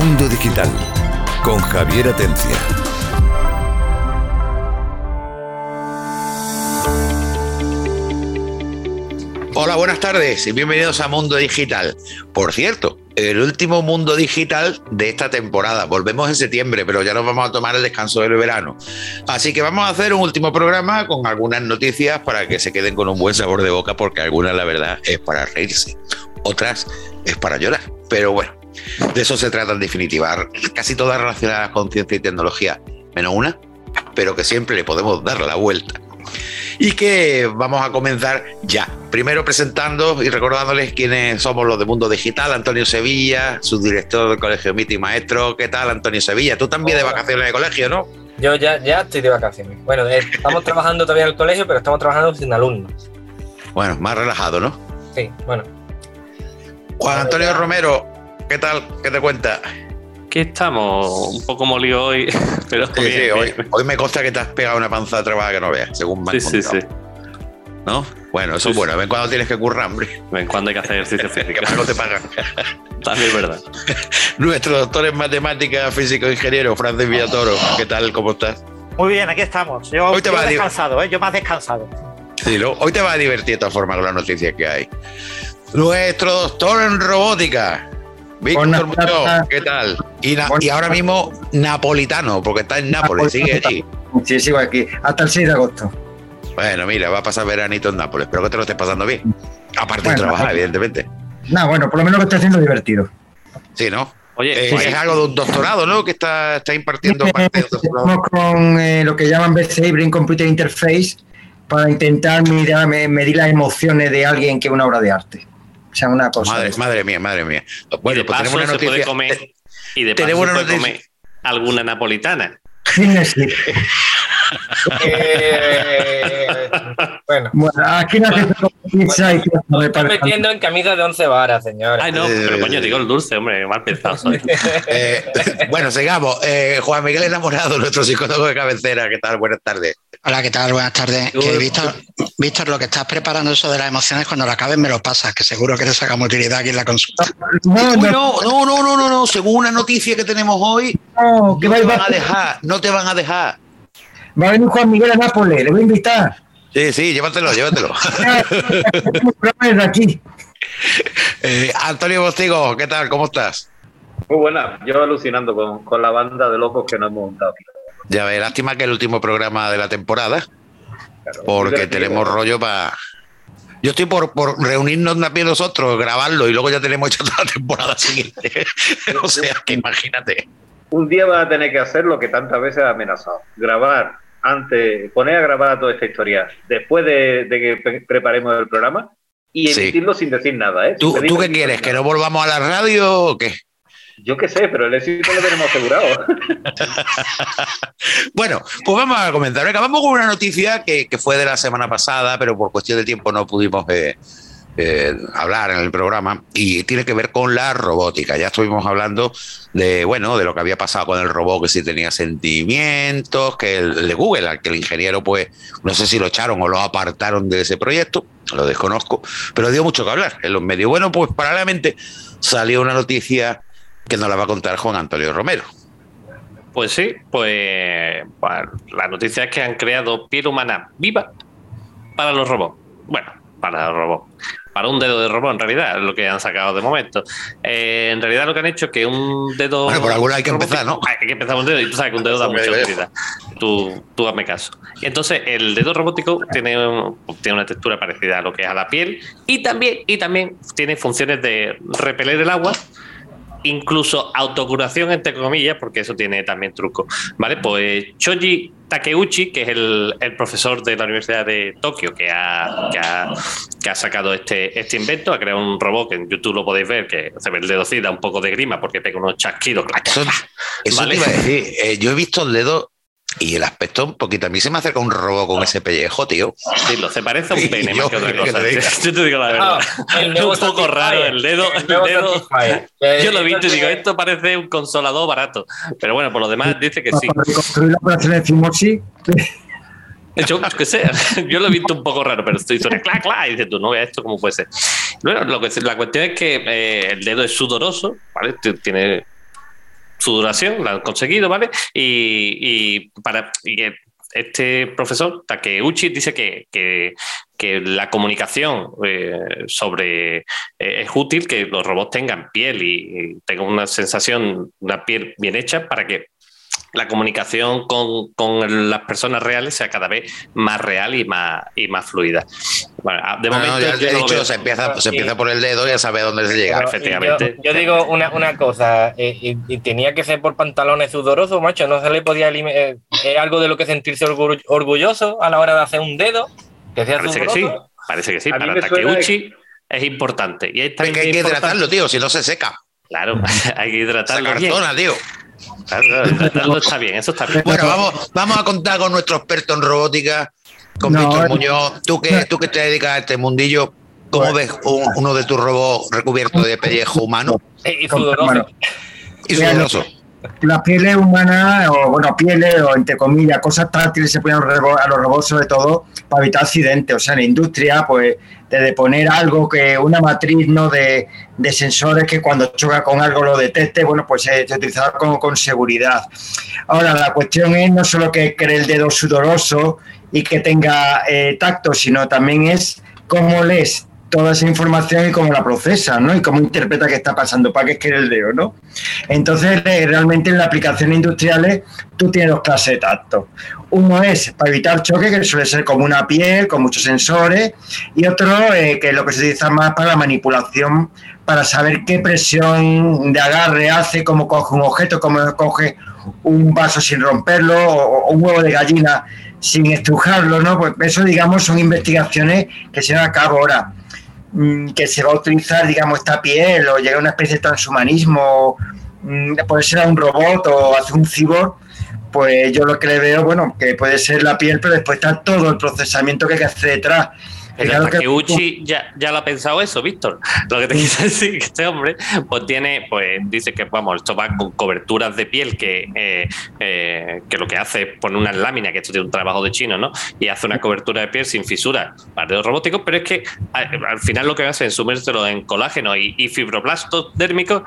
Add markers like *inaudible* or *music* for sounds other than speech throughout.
Mundo Digital con Javier Atencia. Hola, buenas tardes y bienvenidos a Mundo Digital. Por cierto, el último Mundo Digital de esta temporada. Volvemos en septiembre, pero ya nos vamos a tomar el descanso del verano. Así que vamos a hacer un último programa con algunas noticias para que se queden con un buen sabor de boca, porque algunas, la verdad, es para reírse, otras es para llorar. Pero bueno, de eso se trata en definitiva. Casi todas relacionadas con ciencia y tecnología, menos una, pero que siempre le podemos dar la vuelta y que vamos a comenzar ya. Primero presentando y recordándoles quiénes somos los de Mundo Digital, Antonio Sevilla, subdirector del Colegio Miti Maestro. ¿Qué tal, Antonio Sevilla? Tú también de vacaciones de colegio, ¿no? Yo ya, ya estoy de vacaciones. Bueno, eh, estamos trabajando todavía en el colegio, pero estamos trabajando sin alumnos. Bueno, más relajado, ¿no? Sí, bueno. Juan Antonio Romero, ¿qué tal? ¿Qué te cuenta? Aquí estamos, un poco molido hoy, *laughs* pero sí, bien, sí, bien. hoy, hoy, me consta que te has pegado una panza de trabajo que no veas, según me Sí, sí, sí. ¿No? Bueno, eso Sí, es bueno. Ven cuando tienes que currar, hombre. De vez en cuando hay que hacer ejercicio *laughs* Que físico. para no te pagan. *laughs* También es verdad. Nuestro doctor en matemáticas, físico, ingeniero, Francis Villatoro. ¿Qué tal? ¿Cómo estás? Muy bien, aquí estamos. Yo, Hoy te yo descansado, ¿eh? Yo más descansado. Sí. Hoy te va a divertir de todas formas con las noticias que hay. Nuestro doctor en robótica, Víctor Muñoz. ¿qué tal? Y, na- y ahora mismo napolitano, porque está en Nápoles, sigue allí. Sí, sigo aquí. Hasta el 6 de agosto. Bueno, mira, va a pasar veranito en Nápoles, pero que te lo estés pasando bien. Aparte de Bueno, trabajar, vale. evidentemente. Nada, bueno, por lo menos lo estoy haciendo divertido. Sí, ¿no? Oye, Eh, pues, es algo de un doctorado, ¿no? Que está, está impartiendo parte de. Estamos con eh, lo que llaman BCI, Brain Computer Interface, para intentar mirar- me- medir las emociones de alguien que es una obra de arte. O sea, una cosa. Madre, mía, madre mía. y Bueno, de pues tenemos una se puede noticia. comer, y de paso tenemos se una puede noticia- comer alguna napolitana. Sí. *laughs* Eh, bueno, Bueno, aquí no se pizza y que no me parece- metiendo en camisa de 11 varas, señora. Ay, no, Eh, pero coño, digo el dulce, hombre, mal pensado soy. *laughs* Eh, *laughs* bueno, sigamos. Eh, Juan Miguel Enamorado, nuestro psicólogo de cabecera. ¿Qué tal? Buenas tardes. Hola, ¿qué tal? Buenas tardes. Que Víctor, Víctor, lo que estás preparando eso de las emociones, cuando lo acabes me lo pasas, que seguro que te saca utilidad aquí en la consulta. No, no, no, no, no, no. Según una noticia que tenemos hoy, no, que no va, te va- van a dejar, no te van a dejar. va a venir Juan Miguel a Nápoles, le voy a invitar. Sí, sí, llévatelo, *laughs* llévatelo. Aquí. Eh, Antonio Bostigo, ¿qué tal? ¿Cómo estás? Muy buena, yo alucinando con, con la banda de locos que nos hemos montado aquí. Ya ves, lástima que el último programa de la temporada, Claro, porque tenemos rollo para. Yo estoy por, por reunirnos también nosotros, grabarlo y luego ya tenemos hecho toda la temporada siguiente. *laughs* o sea, que imagínate. Un día vas a tener que hacer lo que tantas veces has amenazado. Grabar antes, poner a grabar toda esta historia después de, de que pre- preparemos el programa y Sí. emitirlo sin decir nada. ¿eh? ¿Tú, ¿Tú qué quieres? ¿Que no volvamos a la radio o qué? Yo qué sé, pero el éxito lo tenemos asegurado. *laughs* Bueno, pues vamos a comenzar. Venga, vamos con una noticia que, que fue de la semana pasada, pero por cuestión de tiempo no pudimos eh, eh, hablar en el programa y tiene que ver con la robótica. Ya estuvimos hablando de, bueno, de lo que había pasado con el robot, que sí tenía sentimientos, que el de Google, al que el ingeniero, pues, no sé si lo echaron o lo apartaron de ese proyecto, lo desconozco, pero dio mucho que hablar en los medios. Bueno, pues paralelamente salió una noticia que nos la va a contar Juan Antonio Romero. Pues sí, pues bueno, la noticia es que han creado piel humana viva para los robots. Bueno, para los robots. Para un dedo de robot, en realidad, es lo que han sacado de momento. Eh, en realidad, lo que han hecho es que un dedo. Bueno, por alguna hay que empezar, ¿no? Hay que empezar un dedo, y tú sabes que un dedo da *laughs* mucha utilidad. Tú, tú hazme caso. Y entonces, el dedo robótico tiene, tiene una textura parecida a lo que es a la piel y también, y también tiene funciones de repeler el agua incluso autocuración entre comillas, porque eso tiene también truco. ¿Vale? Pues Choji Takeuchi, que es el, el profesor de la Universidad de Tokio que ha, que ha, que ha sacado este, este invento, ha creado un robot que en YouTube lo podéis ver, que se ve el dedo así, da un poco de grima porque pega unos chasquidos. Eso, te iba a decir. Eh, yo he visto el dedo y el aspecto un poquito. A mí se me acerca un robot con ese pellejo, tío. Dilo, se parece a un *laughs* pene Yo, más que otra *laughs* que cosa. diga. *laughs* Yo te digo la verdad. Ah, el es nuevo un poco raro el dedo. El El nuevo dedo Satisfyer. Eh, yo lo he visto y digo, entonces, esto parece un consolador barato. Pero bueno, por lo demás dice que sí. Para reconstruir la operación de Fimosi. Yo qué sé, yo lo he visto un poco raro, pero estoy suena clac, clac, y dices tú, no veas esto cómo puede ser. Bueno, lo que, la cuestión es que eh, el dedo es sudoroso, ¿vale? Tiene su duración, la han conseguido, ¿vale? Y, y para y este profesor, Takeuchi, dice que, que- que la comunicación eh, sobre eh, es útil que los robots tengan piel y, y tengan una sensación, una piel bien hecha para que la comunicación con, con las personas reales sea cada vez más real y más, y más fluida. Bueno, de momento ya yo te he no dicho, se empieza, se Sí. empieza por el dedo y ya sabe dónde se llega. Pero, efectivamente. Yo, yo digo una, una cosa, eh, y, y tenía que ser por pantalones sudorosos, macho, no se le podía eh, Es algo de lo que sentirse orgu- orgulloso a la hora de hacer un dedo, que sea Parece que sí, parece que sí. A Para Takeuchi es importante. Y es que hay que importante- hidratarlo, tío, si no se seca. Claro, *laughs* hay que Se hidratarlo bien. cartona, tío. Claro, está bien, eso está bien. Bueno, vamos, vamos a contar con nuestro experto en robótica, con No, Víctor Muñoz. Tú que, tú que te dedicas a este mundillo, ¿cómo ves un- uno de tus robots recubierto de pellejo humano Eh, y sudoroso. Y sudoroso? las pieles humanas, o bueno, pieles, o entre comillas, cosas táctiles se ponen a los robo- a los robots, sobre todo para evitar accidentes. O sea, en la industria, pues, desde poner algo que una matriz ¿no? de, de sensores que cuando choca con algo lo detecte, bueno, pues se, se utilizará con, con seguridad. Ahora, la cuestión es no solo que cree el dedo sudoroso y que tenga eh, tacto, sino también es cómo lees toda esa información y cómo la procesa, ¿no? Y cómo interpreta qué está pasando, para qué quiere el dedo, ¿no? Entonces, eh, realmente en las aplicaciones industriales tú tienes dos clases de tacto. Uno es para evitar choque, que suele ser como una piel, con muchos sensores, y otro eh, que es lo que se utiliza más para la manipulación, para saber qué presión de agarre hace, cómo coge un objeto, cómo coge un vaso sin romperlo, o, un huevo de gallina sin estrujarlo, ¿no? Pues eso, digamos, son investigaciones que se llevan a cabo ahora que se va a utilizar, digamos, esta piel o llega a una especie de transhumanismo, mm, puede ser a un robot o hacer un cyborg, pues yo lo que le veo, bueno, que puede ser la piel, pero después está todo el procesamiento que hay que hacer detrás. Pero Fijaros que- Takeuchi ya, ya lo ha pensado eso, Víctor. Lo que te *laughs* quiero decir que este hombre, pues tiene, pues dice que vamos, esto va con coberturas de piel que, eh, eh, que lo que hace es poner unas láminas, que esto tiene un trabajo de chino, ¿no? Y hace una cobertura de piel sin fisuras para dedos robóticos, pero es que al final lo que hace es sumérselo en colágeno y, y fibroblastos dérmicos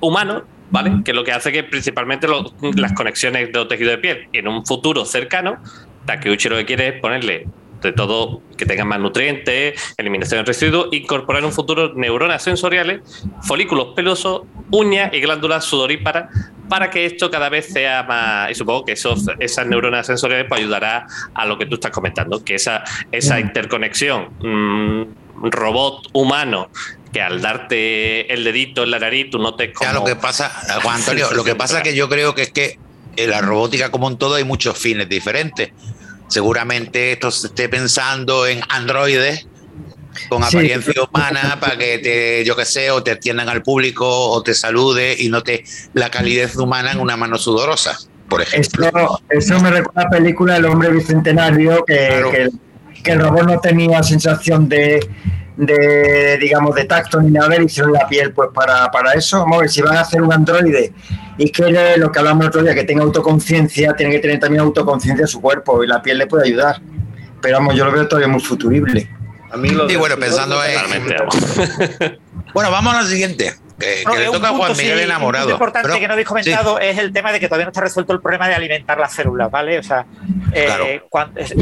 humanos. ¿Vale? Que lo que hace que principalmente lo- las conexiones de los tejidos de piel. En un futuro cercano, Takeuchi lo que quiere es ponerle de todo que tengan más nutrientes, eliminación de residuos, incorporar en un futuro neuronas sensoriales, folículos pelosos, uñas y glándulas sudoríparas para que esto cada vez sea más, y supongo que esos, esas neuronas sensoriales pues ayudará a lo que tú estás comentando, que esa, esa interconexión mm, robot humano que al darte el dedito en la nariz tú notes como... Ya lo que pasa, Juan Antonio, *laughs* lo que pasa es que yo creo que es que en la robótica, como en todo, hay muchos fines diferentes. Seguramente esto se esté pensando en androides con Sí. apariencia humana para que te, yo qué sé, o te atiendan al público o te salude y note la calidez humana en una mano sudorosa, por ejemplo. Eso, eso me recuerda a la película El hombre bicentenario, que, Claro. que, que el robot no tenía sensación de, de, digamos, de tacto ni nada, le hicieron la piel pues para, para eso. Vamos a ver, si van a hacer un androide y quiere lo que hablamos el otro día, que tenga autoconciencia, tiene que tener también autoconciencia de su cuerpo y la piel le puede ayudar. Pero vamos, yo lo veo todavía muy futurible. A mí lo Y bueno, pensando en-. *laughs* Bueno, vamos a la siguiente, que, le toca a Juan Miguel sí, enamorado. punto importante Pero- que no habéis comentado es el tema de que todavía no está resuelto el problema de alimentar las células, ¿vale? O sea, eh, Claro. cuan- se,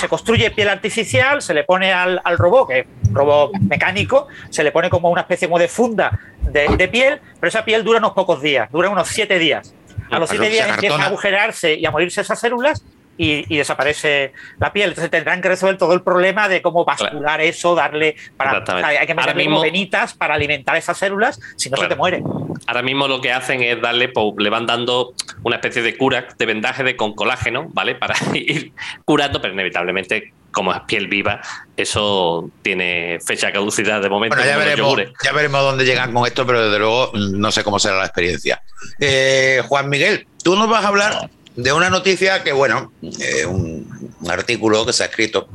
se construye piel artificial, se le pone al, al robot, que es un robot mecánico, se le pone como una especie como de funda de, de piel, pero esa piel dura unos pocos días, dura unos siete días. A los siete días empieza a agujerarse y a morirse esas células y, y desaparece la piel. Entonces tendrán que resolver todo el problema de cómo bascular eso, darle para hay que meterle mismo- venitas para alimentar esas células, si no Claro. se te muere. Ahora mismo lo que hacen es darle, pues, le van dando una especie de cura, de vendaje de con colágeno, ¿vale? Para *laughs* ir curando, pero inevitablemente, como es piel viva, eso tiene fecha de caducidad de momento. Bueno, ya veremos, ya veremos dónde llegan con esto, pero desde luego mm, no sé cómo será la experiencia. Eh, Juan Miguel, tú nos vas a hablar de una noticia que, bueno, eh, un, un artículo que se ha escrito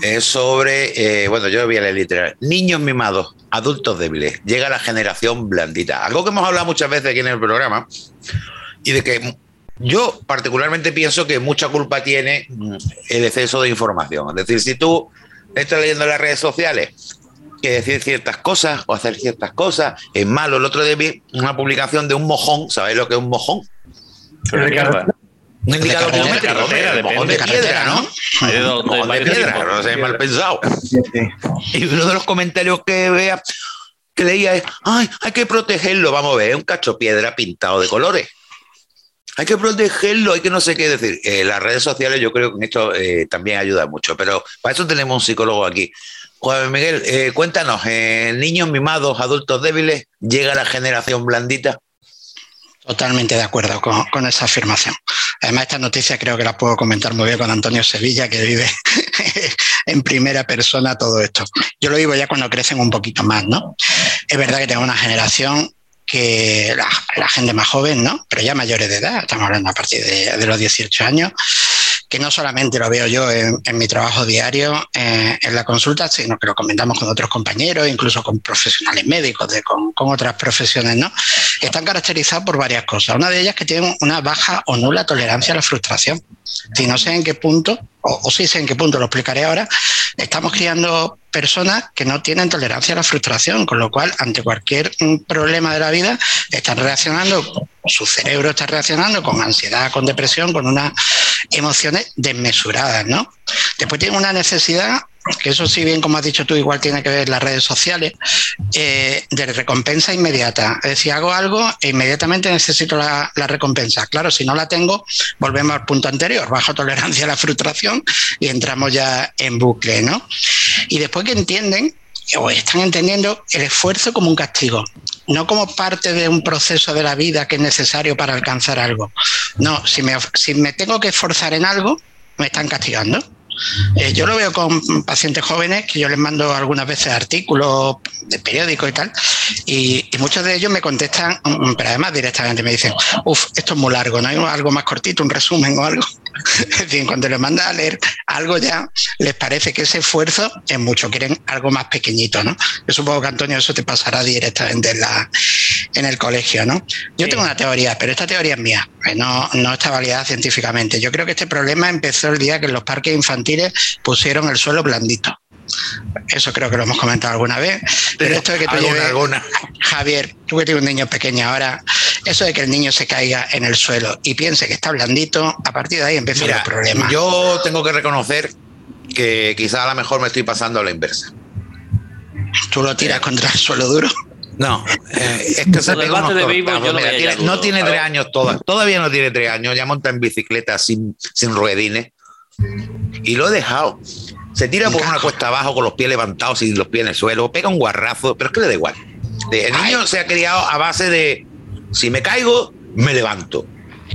es sobre, eh, bueno, yo voy a leer literal, niños mimados, adultos débiles, llega la generación blandita. Algo que hemos hablado muchas veces aquí en el programa y de que yo particularmente pienso que mucha culpa tiene mm, el exceso de información. Es decir, si tú estás leyendo las redes sociales que decir ciertas cosas o hacer ciertas cosas es malo. El otro día vi una publicación de un mojón, ¿sabéis lo que es un mojón? Indicador carretera, kilométrico, de carretera, mojón de piedra, ¿no? De Mojón de piedra, no sé, mal pensado. Sí, sí. Y uno de los comentarios que vea, que leía es, ay, hay que protegerlo, vamos a ver, es un cacho piedra pintado de colores. Hay que protegerlo, hay que no sé qué decir. Eh, las redes sociales yo creo que en esto eh, también ayuda mucho, pero para eso tenemos un psicólogo aquí. Juan Miguel, eh, cuéntanos, eh, niños mimados, adultos débiles, llega la generación blandita. Totalmente de acuerdo con, con esa afirmación. Además, esta noticia creo que la puedo comentar muy bien con Antonio Sevilla, que vive *laughs* en primera persona todo esto. Yo lo vivo ya cuando crecen un poquito más, ¿no? Es verdad que tengo una generación que la, gente más joven, ¿no? Pero ya mayores de edad, estamos hablando a partir de, de los 18 años, que no solamente lo veo yo en, mi trabajo diario eh, en la consulta, sino que lo comentamos con otros compañeros, incluso con profesionales médicos, de, con, con otras profesiones, ¿no? Están caracterizados por varias cosas. Una de ellas que tienen una baja o nula tolerancia a la frustración. Si no sé en qué punto, o, o sí sé en qué punto, lo explicaré ahora, estamos criando personas que no tienen tolerancia a la frustración, con lo cual ante cualquier mm, problema de la vida están reaccionando, su cerebro está reaccionando con ansiedad, con depresión, con unas emociones desmesuradas, ¿no? Después tienen una necesidad, que eso sí bien como has dicho tú, igual tiene que ver las redes sociales, eh, de recompensa inmediata. Es decir, hago algo e inmediatamente necesito la, la recompensa. Claro, si no la tengo, volvemos al punto anterior, bajo tolerancia a la frustración y entramos ya en bucle, ¿no? Y después que entienden o están entendiendo el esfuerzo como un castigo, no como parte de un proceso de la vida que es necesario para alcanzar algo. No, si me, si me tengo que esforzar en algo, me están castigando. Eh, yo lo veo con pacientes jóvenes que yo les mando algunas veces artículos de periódicos y tal, y, muchos de ellos me contestan, mm, pero además directamente me dicen, uff, esto es muy largo, ¿no hay algo más cortito, un resumen o algo? *laughs* Es decir, cuando les manda a leer algo ya, les parece que ese esfuerzo es mucho, quieren algo más pequeñito, ¿no? Yo supongo que Antonio eso te pasará directamente en, la, en el colegio, ¿no? Yo Sí. tengo una teoría, pero esta teoría es mía, eh, no, no está validada científicamente. Yo creo que este problema empezó el día que en los parques infantiles pusieron el suelo blandito. Eso creo que lo hemos comentado alguna vez. Pero esto de que tú alguna, lleves- alguna. Javier, tú que tienes un niño pequeño ahora, eso de que el niño se caiga en el suelo y piense que está blandito, a partir de ahí empiezan los problemas. yo tengo que reconocer que quizá a lo mejor me estoy pasando a la inversa. Tú lo tiras contra el suelo duro. No, eh, es que se unos de yo Mira, tiene- duro. no tiene tres años toda, todavía no tiene tres años, ya monta en bicicleta sin, sin ruedines y lo he dejado. Se tira por una cuesta abajo con los pies levantados y los pies en el suelo, pega un guarrazo, pero es que le da igual. El niño se ha criado a base de si me caigo, me levanto.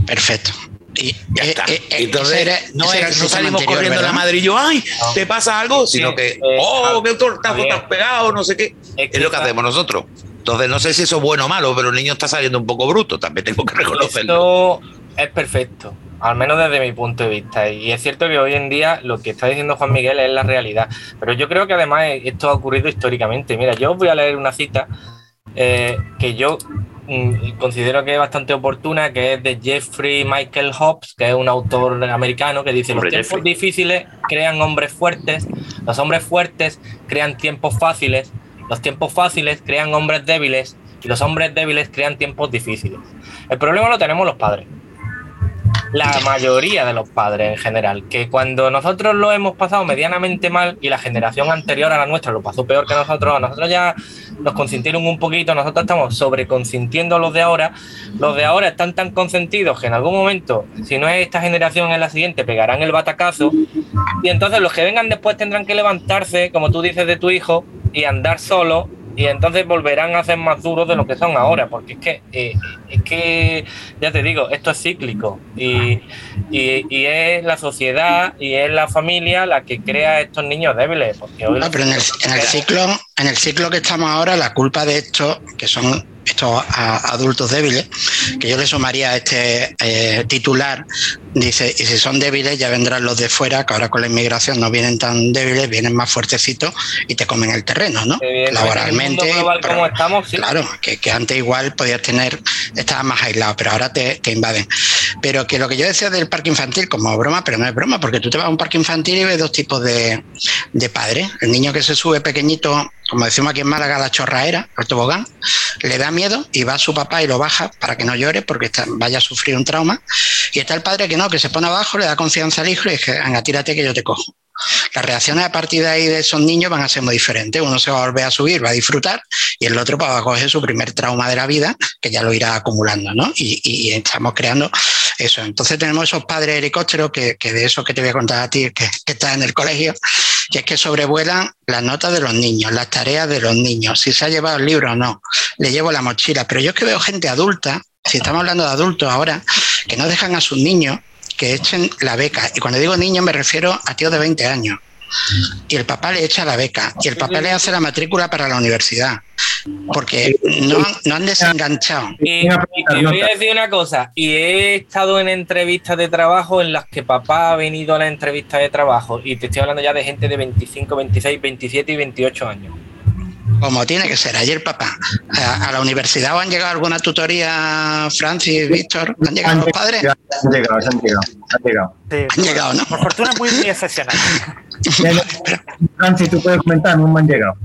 Perfecto. Y Ya eh, está. eh, eh, Entonces, era- no, era no salimos anterior, corriendo a la ¿verdad? madre y yo, ay, No. ¿te pasa algo? Sino que, eh, oh, ah, qué tortazo has pegado, no sé qué. Es lo que hacemos nosotros. Entonces, no sé si eso es bueno o malo, pero el niño está saliendo un poco bruto, también tengo que reconocerlo. Esto es perfecto, al menos desde mi punto de vista. Y es cierto que hoy en día lo que está diciendo Juan Miguel es la realidad. Pero yo creo que además esto ha ocurrido históricamente. Mira, yo os voy a leer una cita eh, que yo mm, considero que es bastante oportuna, que es de Jeffrey Michael Hobbes, que es un autor americano que dice, Hombre, los tiempos Jeffrey. difíciles crean hombres fuertes, los hombres fuertes crean tiempos fáciles, los tiempos fáciles crean hombres débiles y los hombres débiles crean tiempos difíciles. El problema lo tenemos los padres. La mayoría de los padres en general, que cuando nosotros lo hemos pasado medianamente mal y la generación anterior a la nuestra lo pasó peor que nosotros, a nosotros ya nos consintieron un poquito, nosotros estamos sobreconsintiendo a los de ahora, los de ahora están tan consentidos que en algún momento, si no es esta generación, es la siguiente, pegarán el batacazo y entonces los que vengan después tendrán que levantarse, como tú dices de tu hijo, y andar solo y entonces volverán a ser más duros de lo que son ahora, porque es que, eh, es que ya te digo, esto es cíclico y, y- y es la sociedad y es la familia la que crea estos niños débiles. Porque hoy No, pero en el, en el ciclo, en el ciclo que estamos ahora, la culpa de esto, que son estos a- adultos débiles, que yo le sumaría a este eh, titular, dice, y si son débiles ya vendrán los de fuera, que ahora con la inmigración no vienen tan débiles, vienen más fuertecitos y te comen el terreno, ¿no? Laboralmente. global pero- como estamos, sí. Claro, que, que antes igual podías tener, estabas más aislado, pero ahora te, te invaden. Pero que lo que yo decía del parque infantil, como broma, pero no es broma, porque tú te vas a un parque infantil y ves dos tipos de, de padres. El niño que se sube pequeñito como decimos aquí en Málaga, la chorraera, el tobogán, le da miedo y va a su papá y lo baja para que no llore porque vaya a sufrir un trauma. Y está el padre que no, que se pone abajo, le da confianza al hijo y dice, venga, tírate que yo te cojo. Las reacciones a partir de ahí de esos niños van a ser muy diferentes. Uno se va a volver a subir, va a disfrutar, y el otro pues, va a coger su primer trauma de la vida, que ya lo irá acumulando, ¿no? Y estamos creando eso. Entonces tenemos esos padres helicópteros que, que de eso que te voy a contar a ti, que, que estás en el colegio, que es que sobrevuelan las notas de los niños, las tareas de los niños, si se ha llevado el libro o no, le llevo la mochila. Pero yo es que veo gente adulta, si estamos hablando de adultos ahora, que no dejan a sus niños que echen la beca. Y cuando digo niños me refiero a tíos de 20 años. Y el papá le echa la beca. Y el papá le hace la matrícula para la universidad. Porque no, han- no han desenganchado. Y, y te voy a decir una cosa, y he estado en entrevistas de trabajo en las que papá ha venido a la entrevista de trabajo, y te estoy hablando ya de gente de 25, 26, 27 y 28 años. Como tiene que ser. Ayer, papá, a, a la universidad o han llegado alguna tutoría, Francis, Víctor, ¿han llegado los padres? Han llegado, han llegado, han llegado. Sí, Han llegado, ¿no? Por fortuna muy, muy excepcional. Francis, tú puedes comentar, no me han llegado.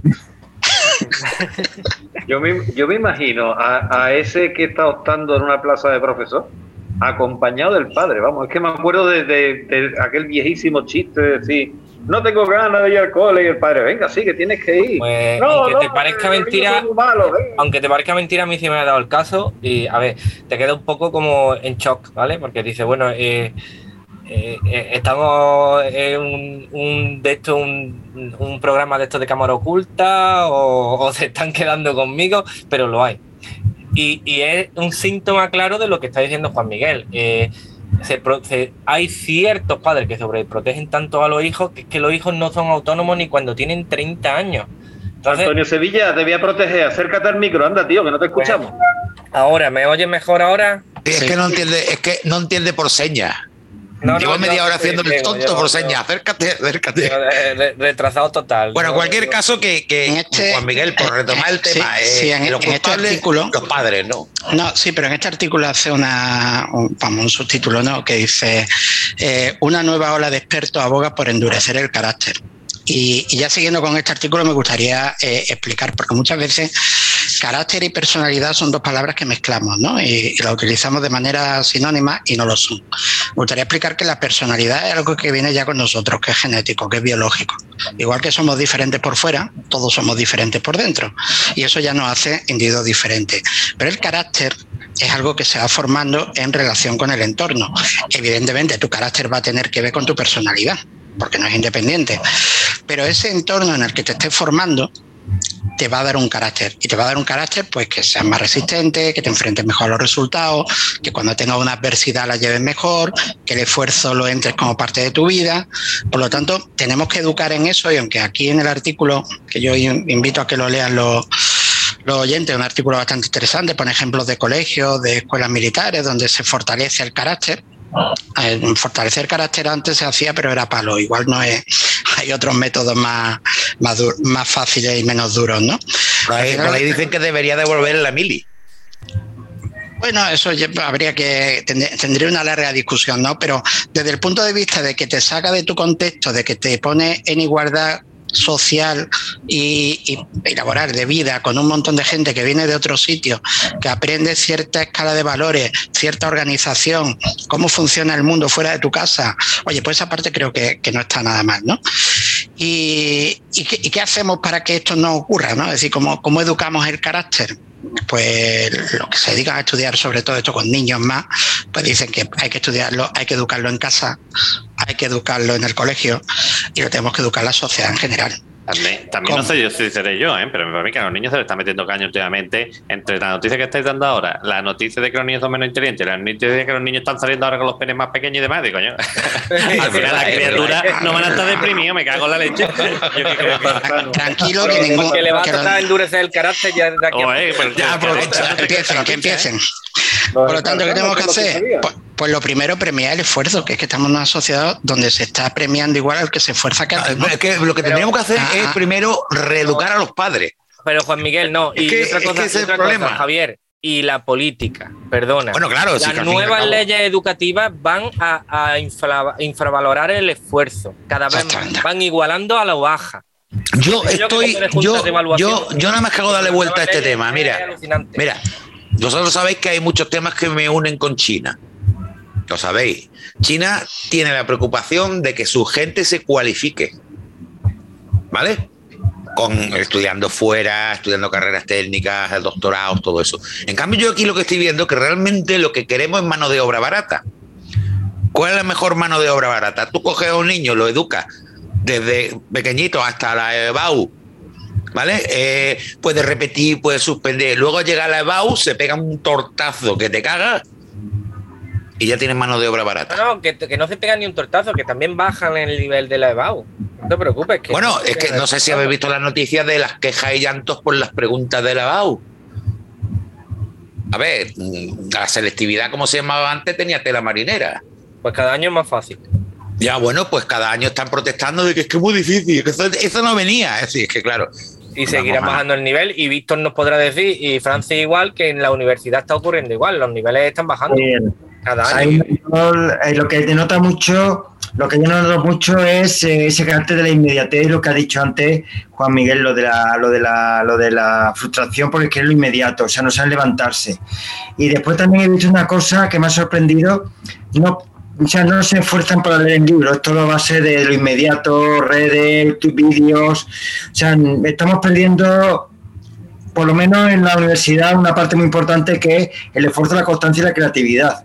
Yo me, yo me imagino a, a ese que está optando en una plaza de profesor, acompañado del padre. Vamos, es que me acuerdo de, de- de aquel viejísimo chiste de decir, no tengo ganas de ir al cole y el padre, venga, sí, que tienes que ir. Pues, no, aunque no, te parezca mentira, aunque te parezca mentira, a mí sí me ha dado el caso y a ver, te queda un poco como en shock, ¿vale? Porque dice, bueno, eh, eh, eh, estamos en un, un de esto, un, un programa de estos de cámara oculta o, o se están quedando conmigo, pero lo hay. Y, y es un síntoma claro de lo que está diciendo Juan Miguel. Eh, se pro- se- hay ciertos padres que sobreprotegen tanto a los hijos que, es que los hijos no son autónomos ni cuando tienen 30 años. Entonces, Antonio Sevilla, te voy a proteger, acércate al micro, anda, tío, que no te escuchamos. ahora, ¿me oyes mejor ahora? Sí, es Sí. que no entiende, es que no entiende por señas. No, Llevo no, media hora haciendo el tonto por señas. Acércate, acércate. Retrasado total. Bueno, en No, cualquier caso, que, que En este- Juan Miguel, por retomar el sí, tema, eh, sí, en- los en este artículo- los padres, ¿no? No, sí, pero en este artículo hace una, un, vamos, un subtítulo, ¿no? Que dice, eh, una nueva ola de expertos aboga por endurecer el carácter. Y, ya siguiendo con este artículo me gustaría eh, explicar, porque muchas veces carácter y personalidad son dos palabras que mezclamos, ¿no? Y, y las utilizamos de manera sinónima y no lo son. Me gustaría explicar que la personalidad es algo que viene ya con nosotros, que es genético, que es biológico. Igual que somos diferentes por fuera, todos somos diferentes por dentro. Y eso ya nos hace individuos diferentes. Pero el carácter es algo que se va formando en relación con el entorno. Evidentemente, tu carácter va a tener que ver con tu personalidad, porque no es independiente. Pero ese entorno en el que te estés formando te va a dar un carácter. Y te va a dar un carácter, pues, que seas más resistente, que te enfrentes mejor a los resultados, que cuando tengas una adversidad la lleves mejor, que el esfuerzo lo entres como parte de tu vida. Por lo tanto, tenemos que educar en eso y aunque aquí en el artículo, que yo in- invito a que lo lean los los oyentes, un artículo bastante interesante, pone ejemplos de colegios, de escuelas militares, donde se fortalece el carácter. Eh, fortalecer carácter antes se hacía, pero era palo. Igual no es. *laughs* Hay otros métodos más, más, más fáciles y menos duros, ¿no? Por ahí, por ahí dicen que debería devolver la mili. Bueno, eso ya habría que tend- tendría una larga discusión, ¿no? Pero desde el punto de vista de que te saca de tu contexto, de que te pone en igualdad social y, y- laboral de vida con un montón de gente que viene de otros sitios, que aprende cierta escala de valores, cierta organización, cómo funciona el mundo fuera de tu casa. Oye, pues esa parte creo que, que no está nada mal, ¿no? ¿Y, y qué, y qué hacemos para que esto no ocurra? ¿no? Es decir, ¿cómo, cómo educamos el carácter? Pues los que se dedican a estudiar sobre todo esto con niños más, pues dicen que hay que estudiarlo, hay que educarlo en casa, hay que educarlo en el colegio y lo tenemos que educar la sociedad en general. También, también no sé yo si seré yo, ¿eh? pero para mí que a los niños se les está metiendo caño últimamente entre la noticia que estáis dando ahora, la noticia de que los niños son menos inteligentes, la noticia de que los niños están saliendo ahora con los penes más pequeños y demás, digo, coño, *laughs* al final las *laughs* criaturas no van a estar deprimidos, me cago en la leche. *laughs* Yo qué creo que... Tranquilo que ningún... Que le va a tratar de endurecer el carácter ya desde aquí. a- Oye, pues, Ya, aprovecha. que empiecen, que empiecen. Los Por lo tanto, ¿qué tenemos que hacer? es Pues, pues lo primero, premiar el esfuerzo, que es que estamos en una sociedad donde se está premiando igual al que se esfuerza cada vez. Es que lo que tendríamos que hacer Ah, es ah. primero reeducar a los padres. Pero Juan Miguel, no. Es Y que- otra es cosa, que ese y es otra el problema. cosa, Javier. Y la política, perdona. Bueno, claro, Las nuevas leyes educativas van a, a infra- infravalorar el esfuerzo. Cada vez más. Van igualando a la baja. Yo estoy, yo, yo, yo nada más que hago darle vuelta a este es tema. Mira, mira, vosotros sabéis que hay muchos temas que me unen con China. Lo sabéis. China tiene la preocupación de que su gente se cualifique. ¿Vale? Con estudiando fuera, estudiando carreras técnicas, doctorados, todo eso. En cambio, yo aquí lo que estoy viendo es que realmente lo que queremos es mano de obra barata. ¿Cuál es la mejor mano de obra barata? Tú coges a un niño, lo educas desde pequeñito hasta la EBAU, ¿vale? Eh, puede repetir, puede suspender. Luego llega la EBAU, se pega un tortazo que te caga y ya tienes mano de obra barata. No, no, que, que no se pegan ni un tortazo, que también bajan el nivel de la EBAU. No te preocupes. Que Bueno, es que no sé si habéis visto las noticias de las quejas y llantos por las preguntas de la EBAU. A ver, la selectividad, como se llamaba antes, tenía tela marinera. Pues cada año es más fácil. Ya, bueno, pues cada año están protestando de que es que es muy difícil, que eso, eso no venía. Es decir, es que claro. Y seguirá bajando el nivel. Y Víctor nos podrá decir, y Francis igual, que en la universidad está ocurriendo igual. Los niveles están bajando cada año. eh, lo que denota mucho, lo que yo noto mucho es eh, ese carácter de la inmediatez, lo que ha dicho antes Juan Miguel, lo de la, lo de la, lo de la frustración porque quiere lo inmediato, o sea, no saben levantarse. Y después también he visto una cosa que me ha sorprendido, no, sea, no se esfuerzan para leer el libro, es todo a base de lo inmediato, redes, vídeos, o sea, estamos perdiendo por lo menos en la universidad, una parte muy importante que es el esfuerzo, la constancia y la creatividad.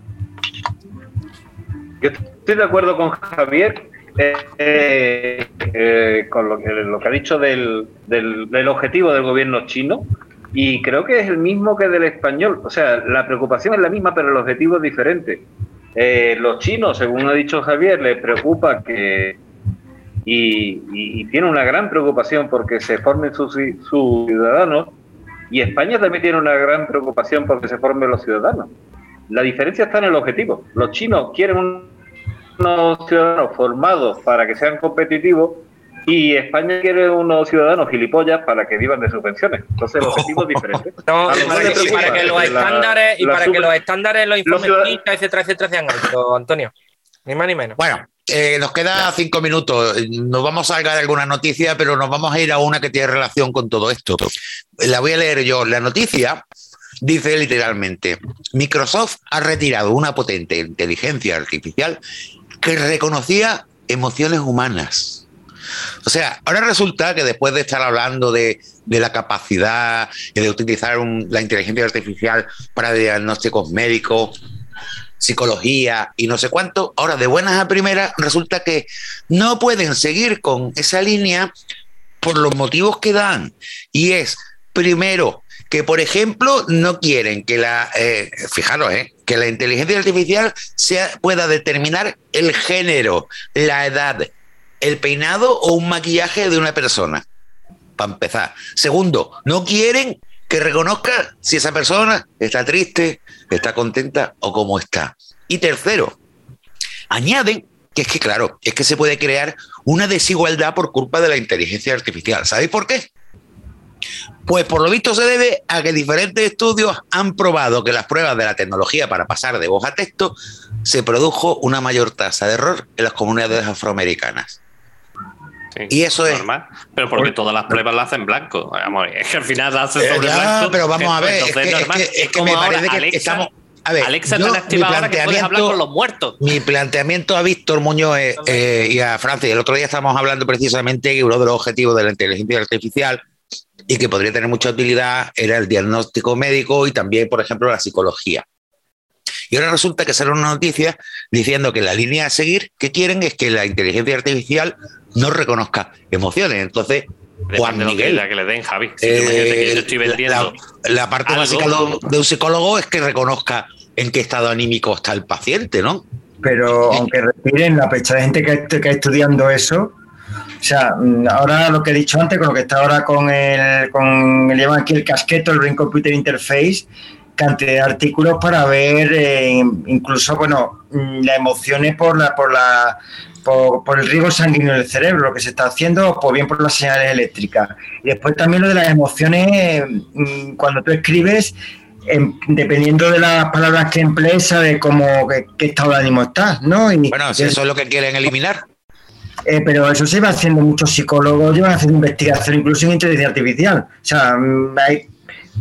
Yo estoy de acuerdo con Javier eh, eh, con lo que, lo que ha dicho del, del- del objetivo del gobierno chino y creo que es el mismo que del español. O sea, la preocupación es la misma, pero el objetivo es diferente. Eh, los chinos, según ha dicho Javier, les preocupa que y, y, tiene una gran preocupación porque se formen sus, sus ciudadanos y España también tiene una gran preocupación porque se formen los ciudadanos. La diferencia está en el objetivo. Los chinos quieren un- unos ciudadanos formados para que sean competitivos y España quiere unos ciudadanos gilipollas para que vivan de subvenciones. Entonces el objetivo es diferente. *laughs* No, y para, que, y para que los la- estándares y la para sub- que los estándares los informes ciudad- PISA, etcétera etcétera sean altos Antonio ni más ni menos Bueno, eh, nos queda cinco minutos. Nos vamos a sacar alguna noticia, pero nos vamos a ir a una que tiene relación con todo esto. La voy a leer yo. La noticia dice literalmente, Microsoft ha retirado una potente inteligencia artificial que reconocía emociones humanas. O sea, ahora resulta que después de estar hablando de, la capacidad y de utilizar la inteligencia artificial para diagnósticos médicos, psicología y no sé cuánto, ahora de buenas a primeras resulta que no pueden seguir con esa línea por los motivos que dan. Y es, primero, que por ejemplo no quieren que la, eh, fijaros, eh, que la inteligencia artificial sea, pueda determinar el género, la edad, el peinado o un maquillaje de una persona. Para empezar. Segundo, no quieren que reconozca si esa persona está triste, está contenta o cómo está. Y tercero, añaden que es que, claro, es que se puede crear una desigualdad por culpa de la inteligencia artificial. ¿Sabéis por qué? Pues por lo visto se debe a que diferentes estudios han probado que las pruebas de la tecnología para pasar de voz a texto se produjo una mayor tasa de error en las comunidades afroamericanas. Sí, Y eso es- normal. Pero porque todas las pruebas las hacen blanco. Vamos, es que al final las hacen Eh, sobre ya, blanco. pero vamos a ver, es entonces que, es normal. que- es que me parece que Alexa, estamos. A ver, Alexa yo, te han mi activado ahora que puedes hablar planteamiento- con los muertos. Mi planteamiento a Víctor Muñoz eh, eh, y a Francia, y el otro día estábamos hablando precisamente que uno de los objetivos de la inteligencia artificial y que podría tener mucha utilidad era el diagnóstico médico y también, por ejemplo, la psicología. Y ahora resulta que sale una noticia diciendo que la línea a seguir que quieren es que la inteligencia artificial no reconozca emociones. Entonces, Juan Depende Miguel, la que le den, Javi. Si eh, que yo estoy la- vendiendo. la, la parte algo. básica de- un psicólogo es que reconozca en qué estado anímico está el paciente, ¿no? pero aunque respiren la pecha de gente que, est- que está estudiando eso, o sea, mm, ahora lo que he dicho antes, con lo que está ahora con el, con el llaman aquí el casqueto, el Brain Computer Interface, cantidad de artículos para ver eh, incluso, bueno, mm, las emociones por la, por la por, por el riego sanguíneo del cerebro, lo que se está haciendo, o por bien por las señales eléctricas. Y después también lo de las emociones, mm, cuando tú escribes, em, dependiendo de las palabras que emplees, sabe cómo qué, qué estado de ánimo estás, ¿no? Y, Bueno, si eso es lo que quieren eliminar. Eh, pero eso se va haciendo muchos psicólogos, llevan haciendo investigación, incluso en inteligencia artificial. O sea, mm, hay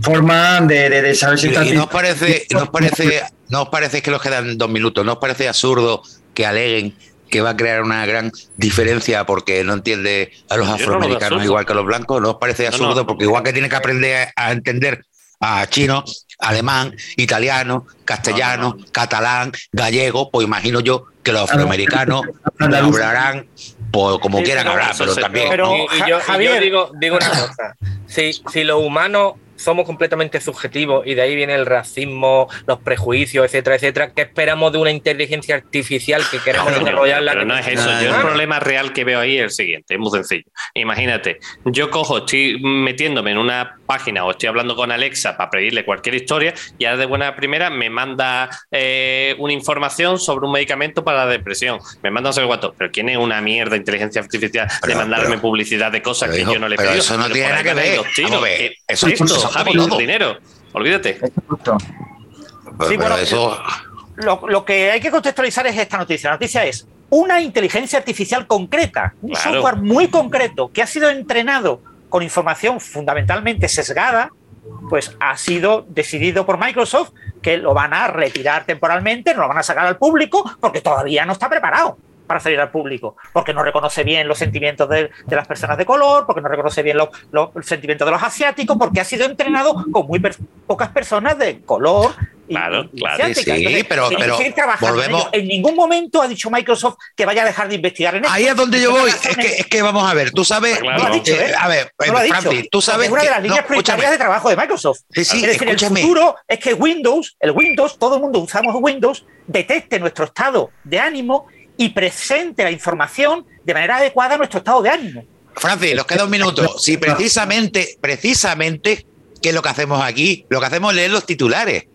formas de, de- de saber si Y, está y nos parece, nos parece, nos parece que nos quedan dos minutos, nos parece absurdo que aleguen que va a crear una gran diferencia porque no entiende a los no afroamericanos igual que a los blancos, nos parece absurdo no. porque igual que tiene que aprender a entender a chino, alemán, italiano, castellano, catalán, gallego, pues imagino yo que los afroamericanos *laughs* hablarán pues, como Sí, quieran pero hablar, eso pero también. pero- Y- yo, y yo digo, digo una cosa. Si, si los humanos somos completamente subjetivos y de ahí viene el racismo, los prejuicios, etcétera, etcétera, ¿qué esperamos de una inteligencia artificial que queremos Coño, desarrollarla? pero no es eso. Ah, Yo el problema real que veo ahí es el siguiente, es muy sencillo. Imagínate, yo cojo, estoy metiéndome en una página o estoy hablando con Alexa para pedirle cualquier historia y ahora de buena primera me manda eh, una información sobre un medicamento para la depresión. Me manda no sé cuánto. Pero ¿quién es una mierda de inteligencia artificial de mandarme pero- publicidad de cosas que hijo, yo no le pedido? eso no tiene nada que ver. ver, Que- eso- Esto, eso- Javi, todo. dinero. Olvídate. Sí, bueno, eso, Lo, lo que hay que contextualizar es esta noticia. La noticia es una inteligencia artificial concreta, un Claro. software muy concreto que ha sido entrenado con información fundamentalmente sesgada, pues ha sido decidido por Microsoft que lo van a retirar temporalmente, no lo van a sacar al público porque todavía no está preparado para salir al público, porque no reconoce bien los sentimientos de, de las personas de color, porque no reconoce bien los, los sentimientos de los asiáticos, porque ha sido entrenado con muy per- pocas personas de color y, Claro, y claro. Sí, Entonces, pero- pero en volvemos-. En ningún momento ha dicho Microsoft que vaya a dejar de investigar en esto. Ahí es donde yo voy. Es que, es que vamos a ver, tú sabes. Claro. No lo ha dicho, eh. A ver, No lo ha dicho, tú sabes. es una de las no, líneas escúchame. prioritarias de trabajo de Microsoft. Sí, sí, es decir, escúchame. el futuro es que Windows, el Windows, todo el mundo usamos Windows, detecte nuestro estado de ánimo y presente la información de manera adecuada a nuestro estado de ánimo. Francis, nos queda un minuto. *laughs* Si precisamente, precisamente, ¿qué es lo que hacemos aquí? Lo que hacemos es leer los titulares.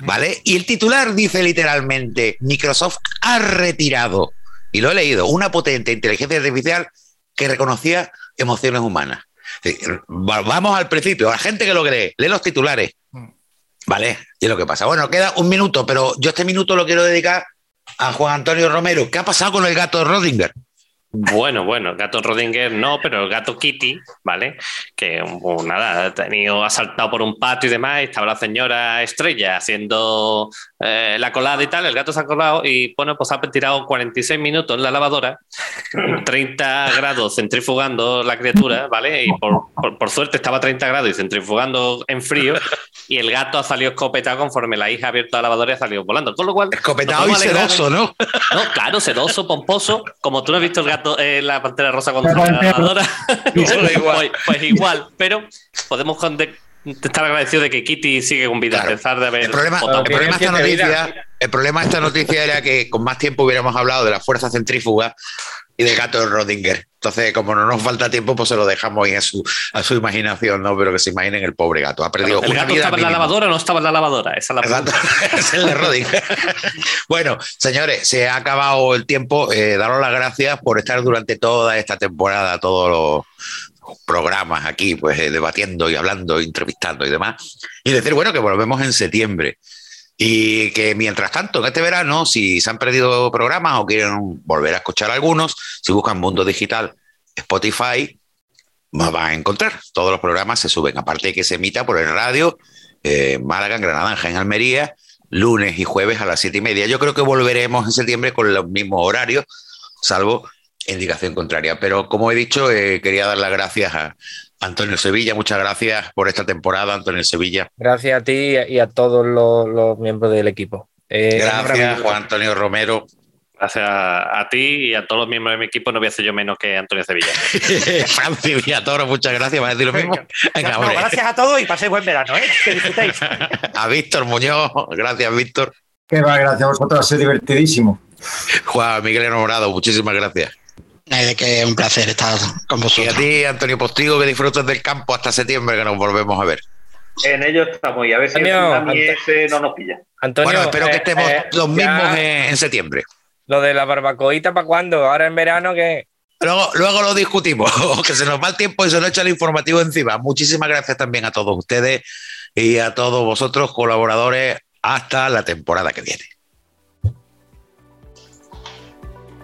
¿Vale? Y el titular dice literalmente: Microsoft ha retirado, y lo he leído, una potente inteligencia artificial que reconocía emociones humanas. Sí, va- Vamos al principio, a la gente que lo cree, lee los titulares. ¿Vale? Y es lo que pasa. Bueno, queda un minuto, pero yo este minuto lo quiero dedicar a Juan Antonio Romero. ¿Qué ha pasado con el gato de Rodinger? Bueno, bueno, el gato Rodinger no, pero el gato Kitty, ¿vale? Que pues, nada, ha tenido asaltado por un patio y demás, y estaba la señora Estrella haciendo eh, la colada y tal, el gato se ha colado y bueno, pues ha tirado 46 minutos en la lavadora, *laughs* 30 grados centrifugando la criatura, ¿vale? Y por, por- por suerte estaba a 30 grados y centrifugando en frío, y el gato ha salido escopetado conforme la hija ha abierto la lavadora y ha salido volando. Con lo cual, Escopetado y sedoso, ¿no? no, claro, sedoso, pomposo, como tú no has visto el gato, eh, la pantera rosa cuando La la lavadora. *laughs* Pues igual. Pues, igual, pero podemos estar agradecidos de que Kitty sigue con vida, Claro. a pesar de haber El problema, el problema de esta vida. noticia, el problema de esta noticia era que con más tiempo hubiéramos hablado de la fuerza centrífuga y del gato de Rodinger. Entonces, como no nos falta tiempo, pues se lo dejamos ahí a su, a su imaginación, ¿no? Pero que se imaginen el pobre gato. Ha perdido ¿El una gato vida estaba en la lavadora o no estaba en la lavadora? Esa es la El gato *laughs* es el de Rodinger. *laughs* bueno, señores, se ha acabado el tiempo. Eh, daros las gracias por estar durante toda esta temporada, todos los programas aquí, pues eh, debatiendo y hablando, entrevistando y demás. Y decir, bueno, que volvemos en septiembre. Y que mientras tanto, en este verano, si se han perdido programas o quieren volver a escuchar algunos, si buscan Mundo Digital, Spotify, nos van a encontrar. Todos los programas se suben, aparte de que se emita por el radio, eh, Málaga, en Granada, en Almería, lunes y jueves a las siete y media. Yo creo que volveremos en septiembre con los mismos horarios, salvo indicación contraria. Pero como he dicho, eh, quería dar las gracias a Antonio Sevilla. Muchas gracias por esta temporada, Antonio Sevilla. Gracias a ti y a todos los, los miembros del equipo. Eh, Gracias. Juan Antonio Romero. Gracias a, a ti y a todos los miembros de mi equipo, no voy a hacer yo menos que Antonio Sevilla. *laughs* Francis Villatoro, muchas gracias. ¿Vas a decir lo mismo? Venga, No, hombre. gracias a todos y paséis buen verano, ¿eh? Que disfrutéis. *laughs* A Víctor Muñoz, gracias, Víctor. Que va, gracias a vosotros, ha sido divertidísimo. Juan Miguel Enamorado, muchísimas gracias. De que un placer estar con Y a vosotros. ti, Antonio Postigo, que disfrutes del campo hasta septiembre, que nos volvemos a ver. En ello estamos y a ver si Antonio, ese no nos pilla. Antonio, bueno, espero que eh, estemos eh, los mismos en, en septiembre. Lo de la barbacoita, ¿para cuándo? Ahora en verano, que Luego, luego lo discutimos, *laughs* que se nos va el tiempo y se nos echa el informativo encima. Muchísimas gracias también a todos ustedes y a todos vosotros, colaboradores, hasta la temporada que viene.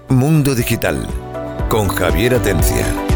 Mundo Digital con Javier Atencia.